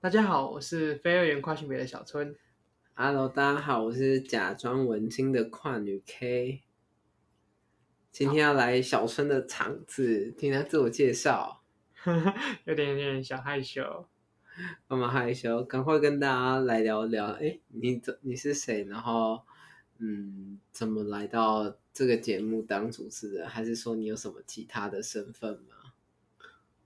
大家好，我是非二元跨性别的小春。Hello，大家好，我是假装文青的跨女 K。今天要来小春的场子，听他自我介绍。有点有点小害羞，干嘛害羞？赶快跟大家来聊聊。哎，你怎你是谁？然后，嗯，怎么来到这个节目当主持人？还是说你有什么其他的身份吗？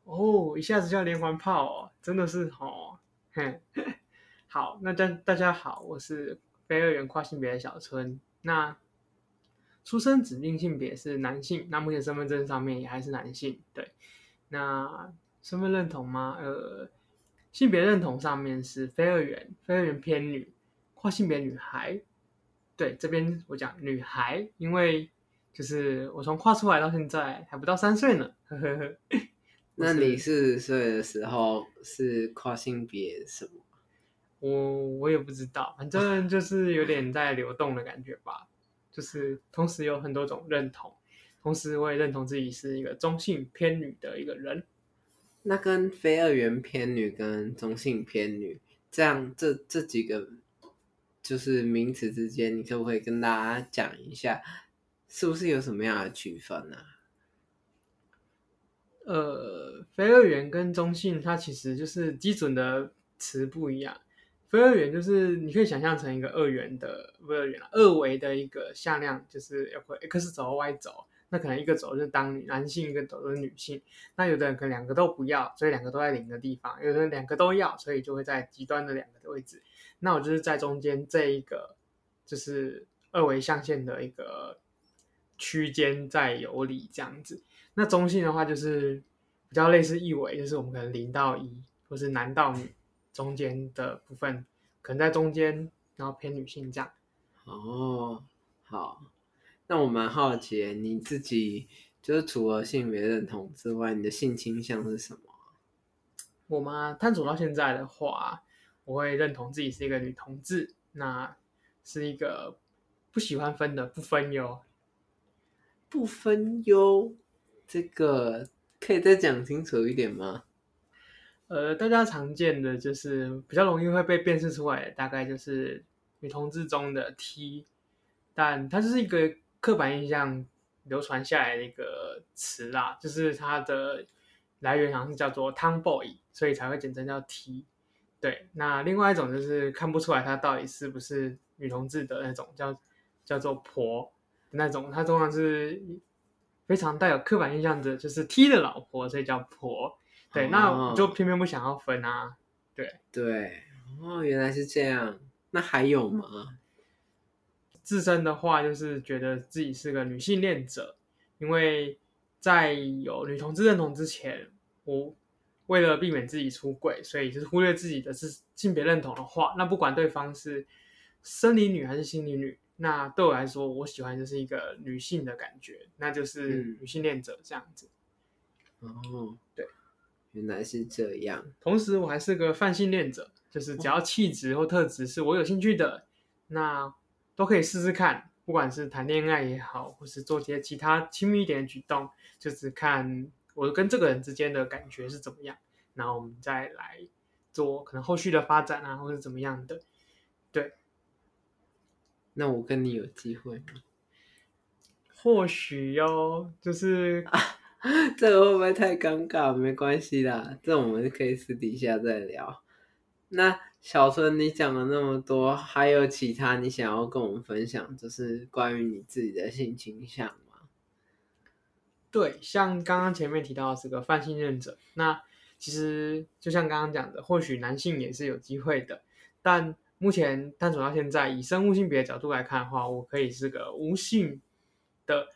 哦，一下子就要连环炮哦，真的是哦。好，那大大家好，我是非二元跨性别的小春。那出生指定性别是男性，那目前身份证上面也还是男性。对，那身份认同吗？呃，性别认同上面是非二元，非二元偏女，跨性别女孩。对，这边我讲女孩，因为就是我从跨出来到现在还不到三岁呢。呵呵呵。那你四十岁的时候是跨性别什么？我我也不知道，反正就是有点在流动的感觉吧。就是同时有很多种认同，同时我也认同自己是一个中性偏女的一个人。那跟非二元偏女跟中性偏女这样这这几个就是名词之间，你可不可以跟大家讲一下，是不是有什么样的区分呢、啊？呃，非二元跟中性，它其实就是基准的词不一样。非二元就是你可以想象成一个二元的，不二元，二维的一个向量，就是要会 x 轴、y 轴。那可能一个轴是当男性，一个轴是女性。那有的人可能两个都不要，所以两个都在零的地方；有的人两个都要，所以就会在极端的两个的位置。那我就是在中间这一个，就是二维象限的一个区间在游离这样子。那中性的话就是比较类似一维，就是我们可能零到一，或是男到女中间的部分，可能在中间，然后偏女性这样。哦，好，那我蛮好奇，你自己就是除了性别认同之外，你的性倾向是什么？我吗？探索到现在的话，我会认同自己是一个女同志，那是一个不喜欢分的，不分优，不分优。这个可以再讲清楚一点吗？呃，大家常见的就是比较容易会被辨识出来的，大概就是女同志中的 T，但它就是一个刻板印象流传下来的一个词啦，就是它的来源好像是叫做 Tomboy，所以才会简称叫 T。对，那另外一种就是看不出来它到底是不是女同志的那种，叫叫做婆那种，它通常是。非常带有刻板印象的，就是 T 的老婆，所以叫婆。对，哦、那我就偏偏不想要分啊。对对，哦，原来是这样。那还有吗？自身的话，就是觉得自己是个女性恋者，因为在有女同志认同之前，我为了避免自己出轨，所以就是忽略自己的是性别认同的话，那不管对方是生理女还是心理女。那对我来说，我喜欢就是一个女性的感觉，那就是女性恋者这样子。哦，对，原来是这样。同时，我还是个泛性恋者，就是只要气质或特质是我有兴趣的，那都可以试试看。不管是谈恋爱也好，或是做些其他亲密一点的举动，就是看我跟这个人之间的感觉是怎么样，然后我们再来做可能后续的发展啊，或是怎么样的。对。那我跟你有机会吗？或许哟，就是、啊、这个会不会太尴尬？没关系啦，这我们可以私底下再聊。那小春，你讲了那么多，还有其他你想要跟我们分享，就是关于你自己的性倾向吗？对，像刚刚前面提到的是个泛性恋者，那其实就像刚刚讲的，或许男性也是有机会的，但。目前探索到现在，以生物性别的角度来看的话，我可以是个无性的、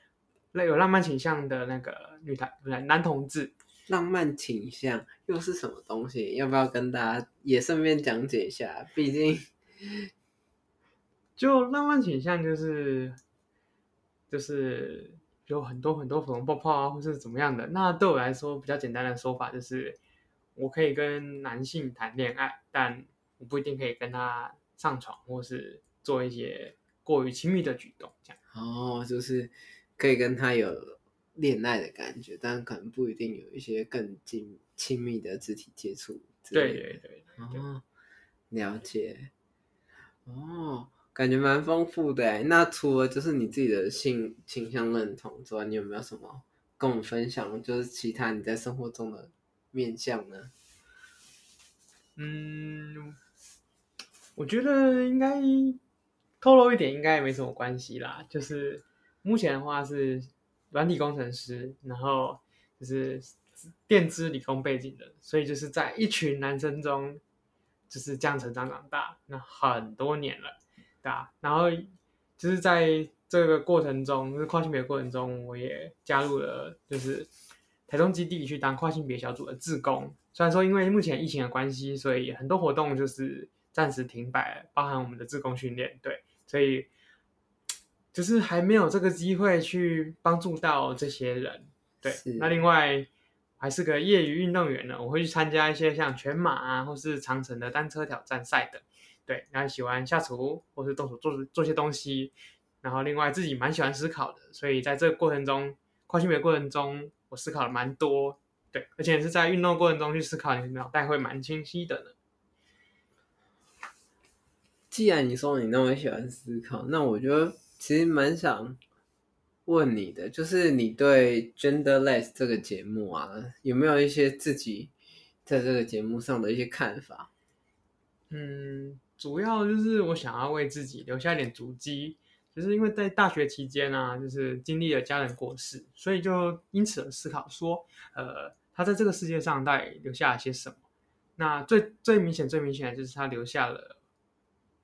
有浪漫倾向的那个女台男男同志。浪漫倾向又是什么东西？要不要跟大家也顺便讲解一下？毕竟就浪漫倾向就是就是有很多很多粉红泡泡啊，或是怎么样的。那对我来说比较简单的说法就是，我可以跟男性谈恋爱，但我不一定可以跟他上床，或是做一些过于亲密的举动。这样哦，就是可以跟他有恋爱的感觉，但可能不一定有一些更近亲密的肢体接触。对对对，对，哦，了解。哦。感觉蛮丰富的哎，那除了就是你自己的性倾向认同之外，你有没有什么跟我们分享？就是其他你在生活中的面向呢？嗯，我觉得应该透露一点，应该也没什么关系啦。就是目前的话是软体工程师，然后就是电资理工背景的，所以就是在一群男生中就是这样成长长大，那很多年了。对啊，然后就是在这个过程中，就是跨性别过程中，我也加入了就是台中基地去当跨性别小组的志工。虽然说因为目前疫情的关系，所以很多活动就是暂时停摆了，包含我们的自工训练。对，所以就是还没有这个机会去帮助到这些人。对，那另外还是个业余运动员呢，我会去参加一些像全马啊，或是长城的单车挑战赛的。对，然后喜欢下厨或是动手做做些东西，然后另外自己蛮喜欢思考的，所以在这个过程中，跨性别过程中，我思考了蛮多，对，而且是在运动过程中去思考，你脑袋会蛮清晰的呢。既然你说你那么喜欢思考，那我觉得其实蛮想问你的，就是你对 Genderless 这个节目啊，有没有一些自己在这个节目上的一些看法？嗯。主要就是我想要为自己留下一点足迹，就是因为在大学期间啊，就是经历了家人过世，所以就因此而思考说，呃，他在这个世界上到底留下了些什么？那最最明显、最明显的就是他留下了，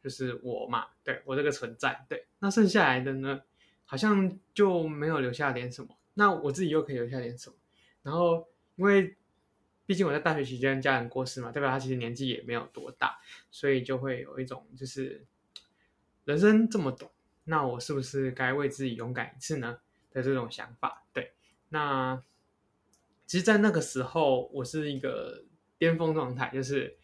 就是我嘛，对，我这个存在，对。那剩下来的呢，好像就没有留下点什么。那我自己又可以留下点什么？然后因为。毕竟我在大学期间家人过世嘛，代表他其实年纪也没有多大，所以就会有一种就是人生这么短，那我是不是该为自己勇敢一次呢的这种想法？对，那其实，在那个时候，我是一个巅峰状态，就是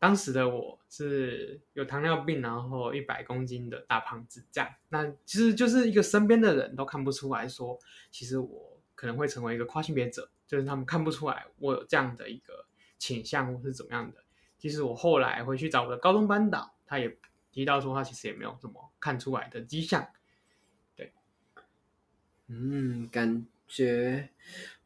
当时的我是有糖尿病，然后一百公斤的大胖子，这样，那其实就是一个身边的人都看不出来说，其实我可能会成为一个跨性别者。就是他们看不出来我有这样的一个倾向或是怎么样的。其实我后来回去找我的高中班导，他也提到说他其实也没有什么看出来的迹象。对，嗯，感觉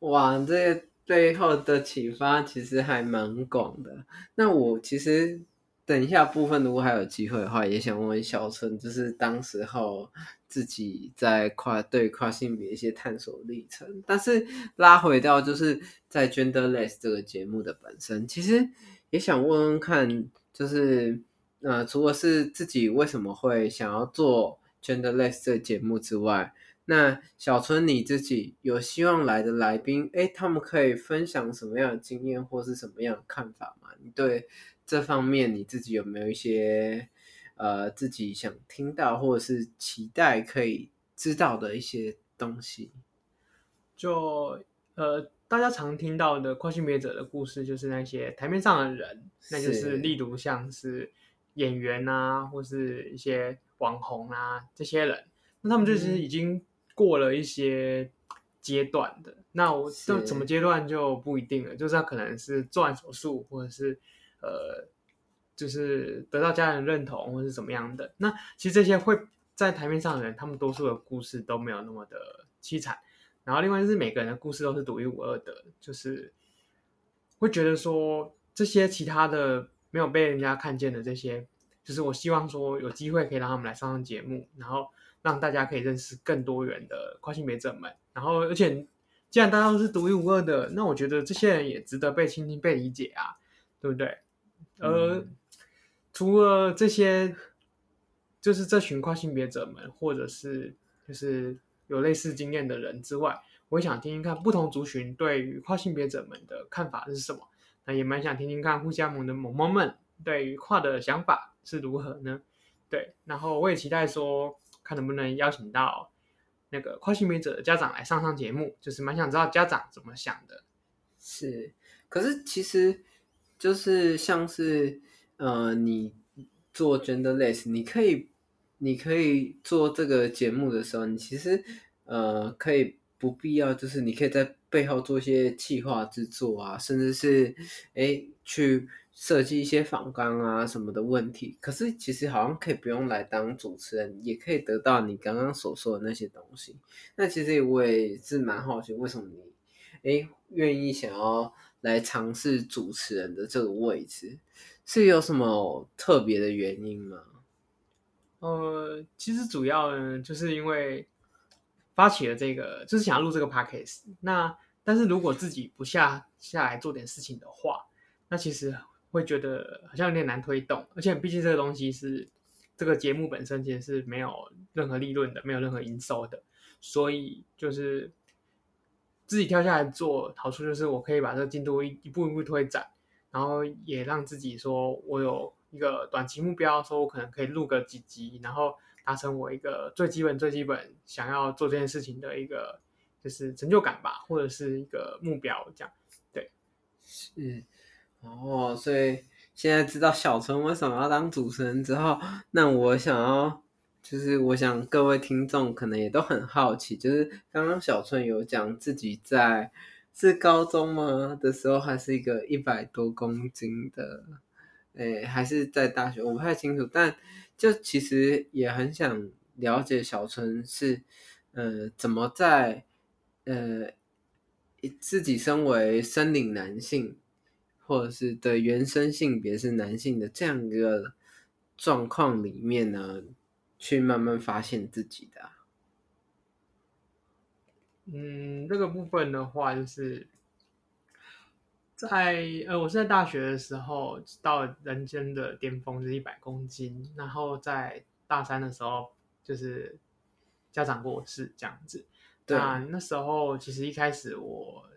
哇，这背后的启发其实还蛮广的。那我其实。等一下部分，如果还有机会的话，也想问问小春，就是当时候自己在跨对跨性别一些探索历程。但是拉回到就是在 Genderless 这个节目的本身，其实也想问问看，就是呃，除了是自己为什么会想要做 Genderless 这个节目之外，那小春你自己有希望来的来宾，哎，他们可以分享什么样的经验或是什么样的看法吗？你对？这方面你自己有没有一些呃自己想听到或者是期待可以知道的一些东西？就呃大家常听到的跨性别者的故事，就是那些台面上的人，那就是例如像是演员啊，或是一些网红啊这些人，那他们就是已经过了一些阶段的。嗯、那我到什么阶段就不一定了，就是他可能是做完手术，或者是。呃，就是得到家人认同，或是怎么样的。那其实这些会在台面上的人，他们多数的故事都没有那么的凄惨。然后另外就是每个人的故事都是独一无二的，就是会觉得说这些其他的没有被人家看见的这些，就是我希望说有机会可以让他们来上上节目，然后让大家可以认识更多元的跨性别者们。然后而且既然大家都是独一无二的，那我觉得这些人也值得被倾听、被理解啊，对不对？而、嗯、除了这些，就是这群跨性别者们，或者是就是有类似经验的人之外，我也想听听看不同族群对于跨性别者们的看法是什么。那也蛮想听听看互相盟的萌萌们对于跨的想法。是如何呢？对，然后我也期待说，看能不能邀请到那个跨性别者的家长来上上节目，就是蛮想知道家长怎么想的。是，可是其实就是像是呃，你做 genderless，你可以你可以做这个节目的时候，你其实呃可以不必要，就是你可以在背后做一些企划制作啊，甚至是哎去。设计一些访纲啊什么的问题，可是其实好像可以不用来当主持人，也可以得到你刚刚所说的那些东西。那其实我也是蛮好奇，为什么你诶愿意想要来尝试主持人的这个位置，是有什么特别的原因吗？呃，其实主要呢，就是因为发起了这个，就是想要录这个 podcast。那但是如果自己不下下来做点事情的话，那其实。会觉得好像有点难推动，而且毕竟这个东西是这个节目本身其实是没有任何利润的，没有任何营收的，所以就是自己跳下来做，好处就是我可以把这个进度一一步一步推展，然后也让自己说我有一个短期目标，说我可能可以录个几集，然后达成我一个最基本最基本想要做这件事情的一个就是成就感吧，或者是一个目标这样，对，是。哦，所以现在知道小春为什么要当主持人之后，那我想要，就是我想各位听众可能也都很好奇，就是刚刚小春有讲自己在是高中吗的时候，还是一个一百多公斤的，诶，还是在大学，我不太清楚，但就其实也很想了解小春是，呃，怎么在，呃，自己身为生理男性。或者是的原生性别是男性的这样一个状况里面呢，去慢慢发现自己的。嗯，这个部分的话，就是在呃，我是在大学的时候到人间的巅峰是一百公斤，然后在大三的时候就是家长过世这样子。对，那那时候其实一开始我。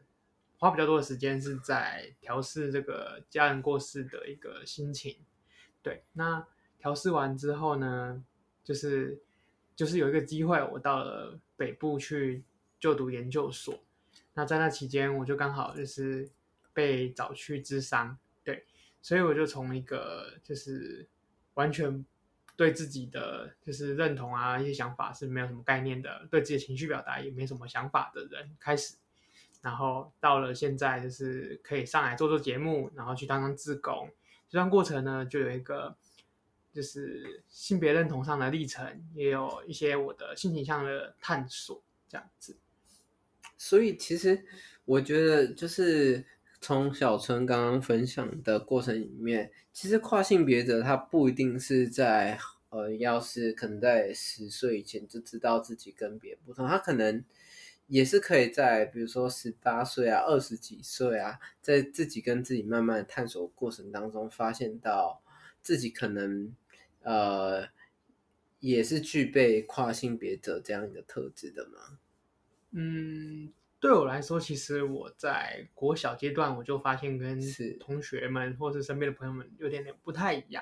花比较多的时间是在调试这个家人过世的一个心情，对。那调试完之后呢，就是就是有一个机会，我到了北部去就读研究所。那在那期间，我就刚好就是被找去咨商，对。所以我就从一个就是完全对自己的就是认同啊一些想法是没有什么概念的，对自己的情绪表达也没什么想法的人开始。然后到了现在，就是可以上来做做节目，然后去当当志工。这段过程呢，就有一个就是性别认同上的历程，也有一些我的性倾向的探索，这样子。所以其实我觉得，就是从小春刚刚分享的过程里面，其实跨性别者他不一定是在呃，要是可能在十岁以前就知道自己跟别人不同，他可能。也是可以在，比如说十八岁啊、二十几岁啊，在自己跟自己慢慢探索过程当中，发现到自己可能呃也是具备跨性别者这样一个特质的吗？嗯，对我来说，其实我在国小阶段我就发现跟同学们或是身边的朋友们有点点不太一样。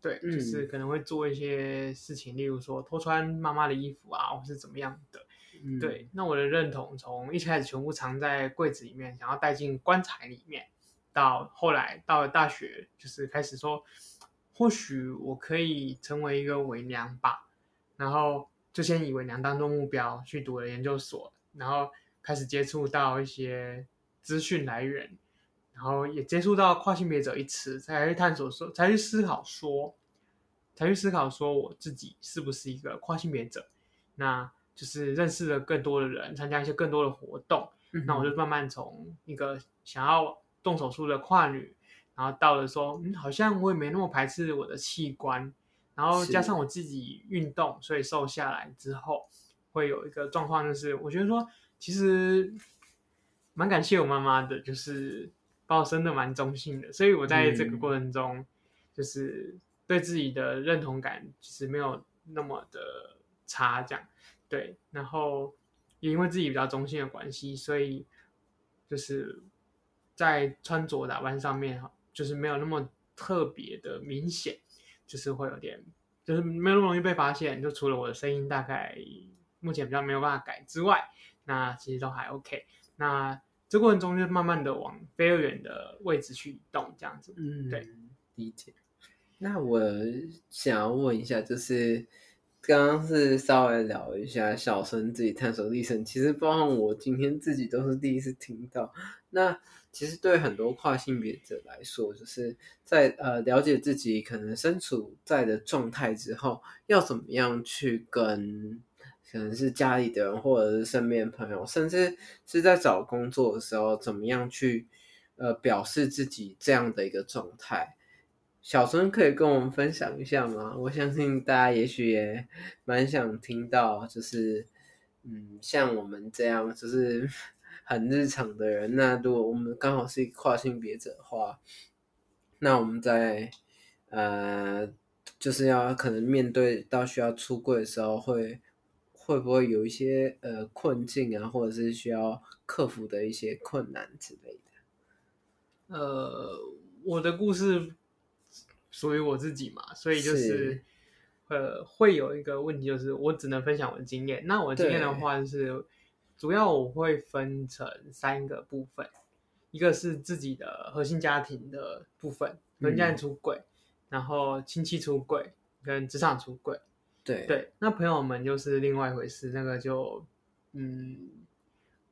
对，就是可能会做一些事情，例如说偷穿妈妈的衣服啊，或是怎么样的。对，那我的认同从一开始全部藏在柜子里面，想要带进棺材里面，到后来到了大学，就是开始说，或许我可以成为一个伪娘吧。然后就先以伪娘当做目标去读了研究所，然后开始接触到一些资讯来源，然后也接触到跨性别者一词，才去探索说，才去思考说，才去思考说我自己是不是一个跨性别者。那。就是认识了更多的人，参加一些更多的活动，嗯、那我就慢慢从一个想要动手术的跨女，然后到了说，嗯，好像我也没那么排斥我的器官，然后加上我自己运动，所以瘦下来之后，会有一个状况，就是我觉得说，其实蛮感谢我妈妈的，就是把我生的蛮中性的，所以我在这个过程中，嗯、就是对自己的认同感其实没有那么的差，这样。对，然后也因为自己比较中性的关系，所以就是在穿着打扮上面哈，就是没有那么特别的明显。就是会有点，就是没有那么容易被发现。就除了我的声音大概目前比较没有办法改之外，那其实都还 OK。那这过程中就慢慢的往非二元的位置去移动，这样子。嗯，对，理解。那我想要问一下，就是。刚刚是稍微聊一下小孙自己探索历程，其实包括我今天自己都是第一次听到。那其实对很多跨性别者来说，就是在呃了解自己可能身处在的状态之后，要怎么样去跟可能是家里的人，或者是身边朋友，甚至是在找工作的时候，怎么样去呃表示自己这样的一个状态。小孙可以跟我们分享一下吗？我相信大家也许也蛮想听到，就是嗯，像我们这样就是 很日常的人，那如果我们刚好是一个跨性别者的话，那我们在呃，就是要可能面对到需要出柜的时候会，会会不会有一些呃困境啊，或者是需要克服的一些困难之类的？呃，我的故事。属于我自己嘛，所以就是，是呃，会有一个问题，就是我只能分享我的经验。那我的经验的话，就是主要我会分成三个部分，一个是自己的核心家庭的部分，跟家人出轨，嗯、然后亲戚出轨，跟职场出轨。对对，那朋友们就是另外一回事，那个就嗯，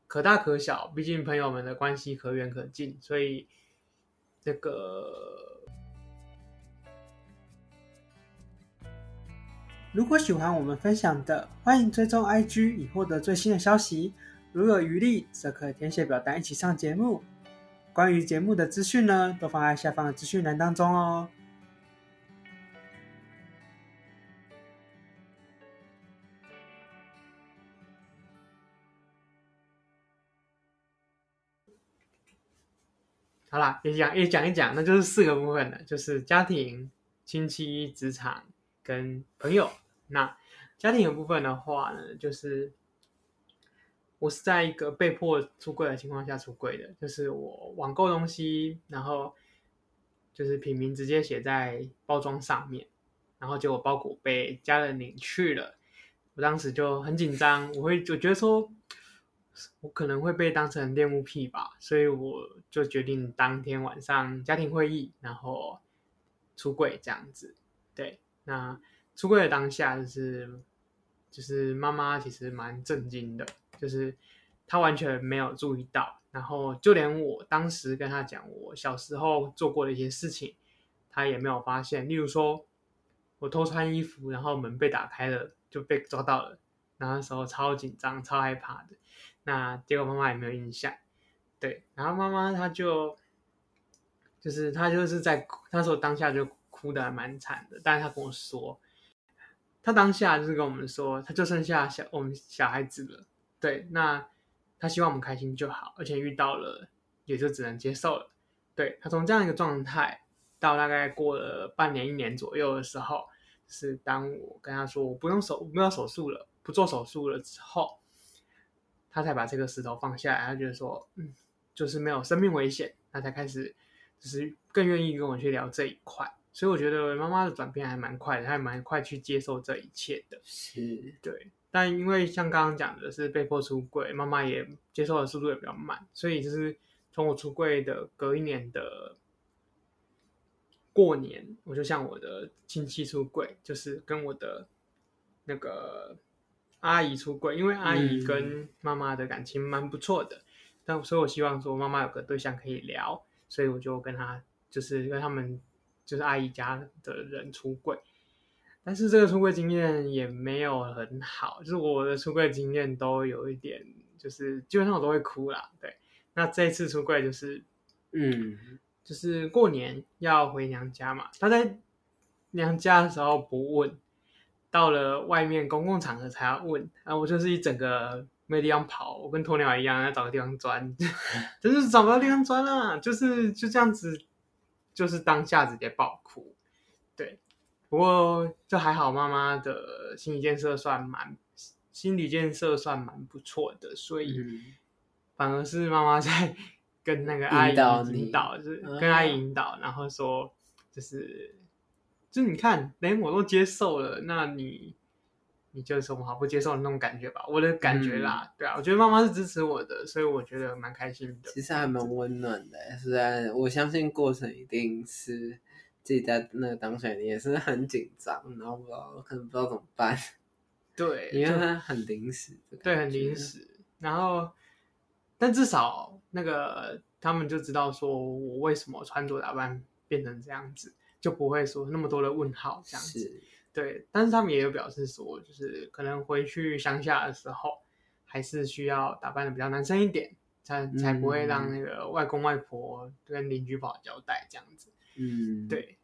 可大可小，毕竟朋友们的关系可远可近，所以这个。如果喜欢我们分享的，欢迎追踪 IG 以获得最新的消息。如有余力，则可填写表单一起上节目。关于节目的资讯呢，都放在下方的资讯栏当中哦。好啦，也讲也讲一讲，那就是四个部分了，就是家庭、亲戚、职场跟朋友。那家庭的部分的话呢，就是我是在一个被迫出柜的情况下出柜的，就是我网购东西，然后就是品名直接写在包装上面，然后结果包裹被家人领去了，我当时就很紧张，我会就觉得说，我可能会被当成恋物癖吧，所以我就决定当天晚上家庭会议，然后出柜这样子，对，那。出柜的当下，就是就是妈妈其实蛮震惊的，就是她完全没有注意到，然后就连我当时跟她讲我小时候做过的一些事情，她也没有发现。例如说，我偷穿衣服，然后门被打开了，就被抓到了，然后那时候超紧张、超害怕的。那结果妈妈也没有印象，对。然后妈妈她就就是她就是在那时候当下就哭的还蛮惨的，但是她跟我说。他当下就是跟我们说，他就剩下小我们小孩子了，对，那他希望我们开心就好，而且遇到了也就只能接受了。对，他从这样一个状态到大概过了半年一年左右的时候，是当我跟他说我不用手不要手术了，不做手术了之后，他才把这个石头放下来，他觉得说嗯，就是没有生命危险，他才开始就是更愿意跟我去聊这一块。所以我觉得妈妈的转变还蛮快的，还蛮快去接受这一切的。是，对。但因为像刚刚讲的是被迫出柜，妈妈也接受的速度也比较慢，所以就是从我出柜的隔一年的过年，我就向我的亲戚出柜，就是跟我的那个阿姨出柜，因为阿姨跟妈妈的感情蛮不错的，嗯、但所以我希望说妈妈有个对象可以聊，所以我就跟她就是跟他们。就是阿姨家的人出柜，但是这个出柜经验也没有很好，就是我的出柜经验都有一点，就是基本上我都会哭啦。对，那这一次出柜就是，嗯，就是过年要回娘家嘛，他在娘家的时候不问，到了外面公共场合才要问，然后我就是一整个没地方跑，我跟鸵鸟一样要找个地方钻，真是找不到地方钻啦，就是就这样子。就是当下直接爆哭，对，不过就还好，妈妈的心理建设算蛮，心理建设算蛮不错的，所以反而是妈妈在 跟那个阿姨引导，引导就是跟阿姨引导，然后说就是就是你看，连我都接受了，那你你就有什么好不接受的那种感觉吧？我的感觉啦，嗯、对啊，我觉得妈妈是支持我的，所以我觉得蛮开心的。其实还蛮温暖的，虽然我相信过程一定是自己在那个当下你也是很紧张，然后不知道可能不知道怎么办。对，因为它很临时，对，很临时。然后，但至少那个他们就知道说我为什么穿着打扮变成这样子。就不会说那么多的问号这样子，是对。但是他们也有表示说，就是可能回去乡下的时候，还是需要打扮的比较男生一点，才才不会让那个外公外婆跟邻居不好交代这样子。嗯，对，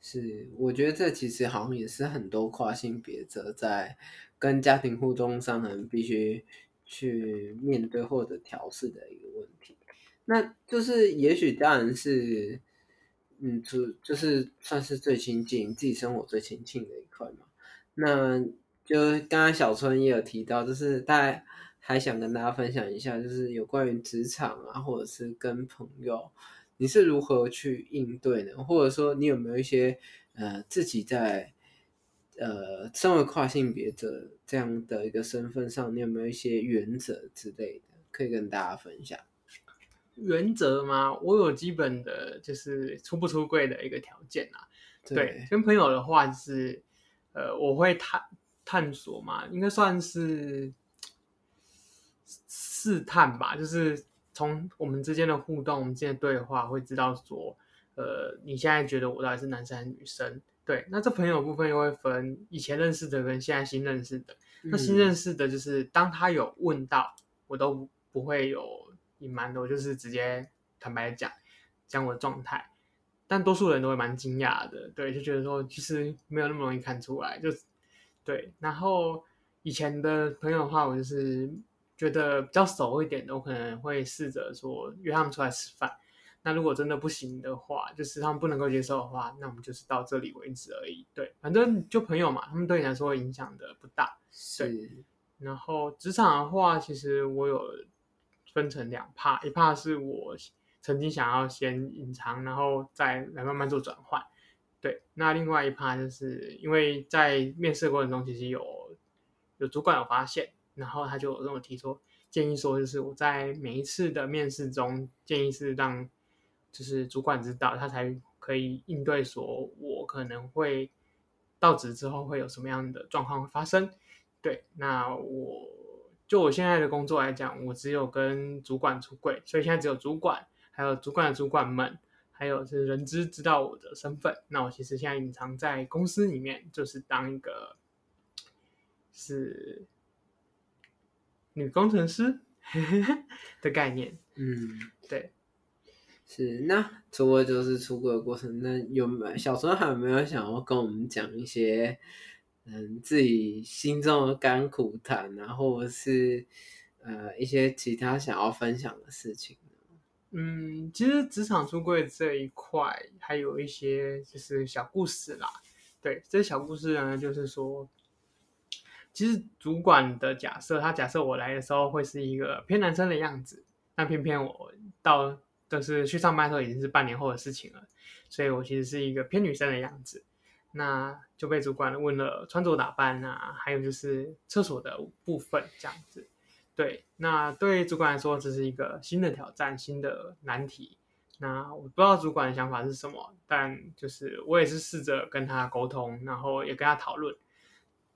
是。我觉得这其实好像也是很多跨性别者在跟家庭互动上，可能必须去面对或者调试的一个问题。那就是，也许当然是。嗯，就就是算是最亲近自己生活最亲近的一块嘛。那就刚刚小春也有提到，就是大家还想跟大家分享一下，就是有关于职场啊，或者是跟朋友，你是如何去应对呢？或者说你有没有一些呃自己在呃身为跨性别者这样的一个身份上，你有没有一些原则之类的可以跟大家分享？原则吗？我有基本的，就是出不出柜的一个条件啊。对，对，跟朋友的话，就是呃，我会探探索嘛，应该算是试探吧。就是从我们之间的互动，我们之间的对话，会知道说，呃，你现在觉得我到底是男生还是女生？对，那这朋友部分又会分以前认识的跟现在新认识的。嗯、那新认识的，就是当他有问到，我都不会有。隐瞒的，我就是直接坦白讲讲我的状态，但多数人都会蛮惊讶的，对，就觉得说其实没有那么容易看出来，就对。然后以前的朋友的话，我就是觉得比较熟一点的，我可能会试着说约他们出来吃饭。那如果真的不行的话，就是他们不能够接受的话，那我们就是到这里为止而已。对，反正就朋友嘛，他们对你来说影响的不大。对。是然后职场的话，其实我有。分成两帕一帕是我曾经想要先隐藏，然后再来慢慢做转换。对，那另外一帕就是因为在面试过程中，其实有有主管有发现，然后他就有跟我提出建议说，就是我在每一次的面试中，建议是让就是主管知道，他才可以应对说我可能会到职之后会有什么样的状况发生。对，那我。就我现在的工作来讲，我只有跟主管出柜，所以现在只有主管，还有主管的主管们，还有是人知知道我的身份。那我其实现在隐藏在公司里面，就是当一个是女工程师 的概念。嗯，对，是。那除了就是出柜的过程，那有没有小时候还有没有想要跟我们讲一些？嗯，自己心中的甘苦谈啊，或者是呃一些其他想要分享的事情。嗯，其实职场出柜这一块还有一些就是小故事啦。对，这小故事呢，就是说，其实主管的假设，他假设我来的时候会是一个偏男生的样子，但偏偏我到就是去上班的时候已经是半年后的事情了，所以我其实是一个偏女生的样子。那就被主管问了穿着打扮啊，还有就是厕所的部分这样子。对，那对主管来说这是一个新的挑战，新的难题。那我不知道主管的想法是什么，但就是我也是试着跟他沟通，然后也跟他讨论。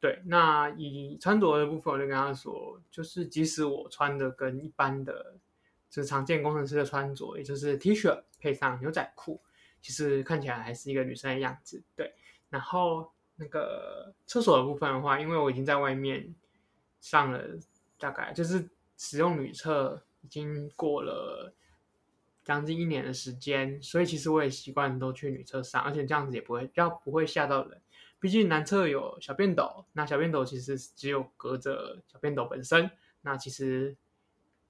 对，那以穿着的部分，我就跟他说，就是即使我穿的跟一般的，就是常见工程师的穿着，也就是 T 恤配上牛仔裤，其实看起来还是一个女生的样子。对。然后那个厕所的部分的话，因为我已经在外面上了大概就是使用女厕已经过了将近一年的时间，所以其实我也习惯都去女厕上，而且这样子也不会要不会吓到人。毕竟男厕有小便斗，那小便斗其实只有隔着小便斗本身，那其实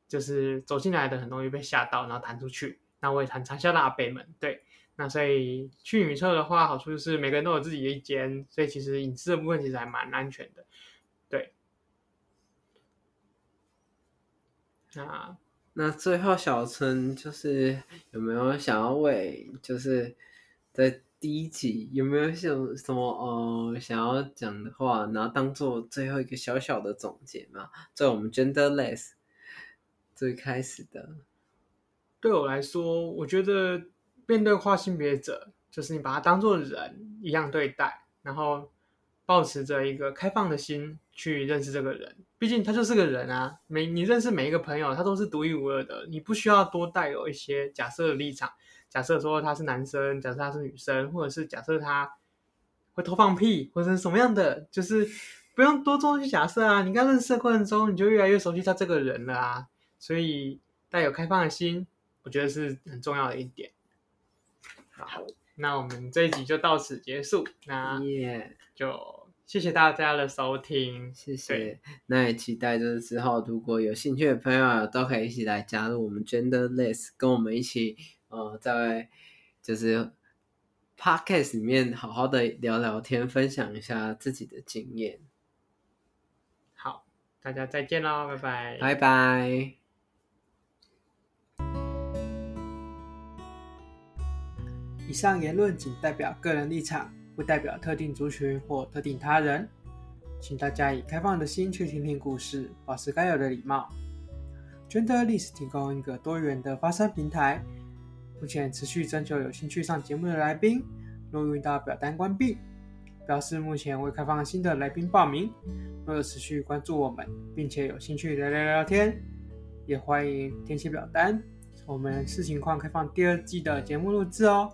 就是走进来的很容易被吓到，然后弹出去。那我也常常吓到阿伯们，对。那所以去女厕的话，好处就是每个人都有自己的一间，所以其实隐私的部分其实还蛮安全的，对。那那最后小陈就是有没有想要为就是在第一集，有没有想什么呃想要讲的话，然后当做最后一个小小的总结嘛？在我们 Genderless 最开始的，对我来说，我觉得面对跨性别者，就是你把他当做人一样对待，然后保持着一个开放的心去认识这个人。毕竟他就是个人啊，每你认识每一个朋友，他都是独一无二的，你不需要多带有一些假设的立场。假设说他是男生，假设他是女生，或者是假设他会偷放屁，或者是什么样的，就是不用多做一些假设啊。你刚认识的过程中，你就越来越熟悉他这个人了啊。所以带有开放的心，我觉得是很重要的一点。好，那我们这一集就到此结束。那就谢谢大家的收听，谢谢。那也期待就是之后如果有兴趣的朋友都可以一起来加入我们 Genderless，跟我们一起。呃，在就是 podcast 里面好好的聊聊天，分享一下自己的经验。好，大家再见喽，拜拜，拜拜。以上言论仅代表个人立场，不代表特定族群或特定他人，请大家以开放的心去听听故事，保持该有的礼貌。Genderless 提供一个多元的发声平台。目前持续征求有兴趣上节目的来宾，若遇到表单关闭，表示目前未开放新的来宾报名。若有持续关注我们，并且有兴趣聊聊聊天，也欢迎填写表单。我们视情况开放第二季的节目录制哦。